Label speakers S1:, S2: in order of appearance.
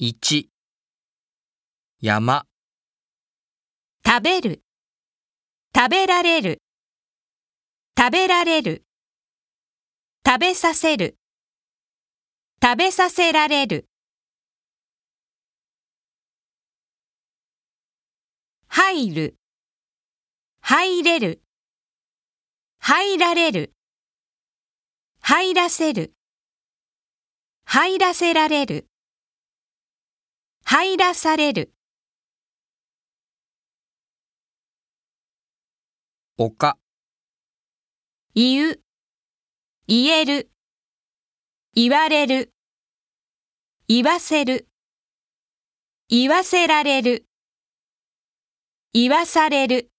S1: 1山。
S2: 食べる、食べられる、食べられる、食べさせる、食べさせられる。入る、入れる、入られる、入らせる、入らせられる、入らされる。
S1: 丘
S2: 言う、言える、言われる、言わせる、言わせられる、言わされる。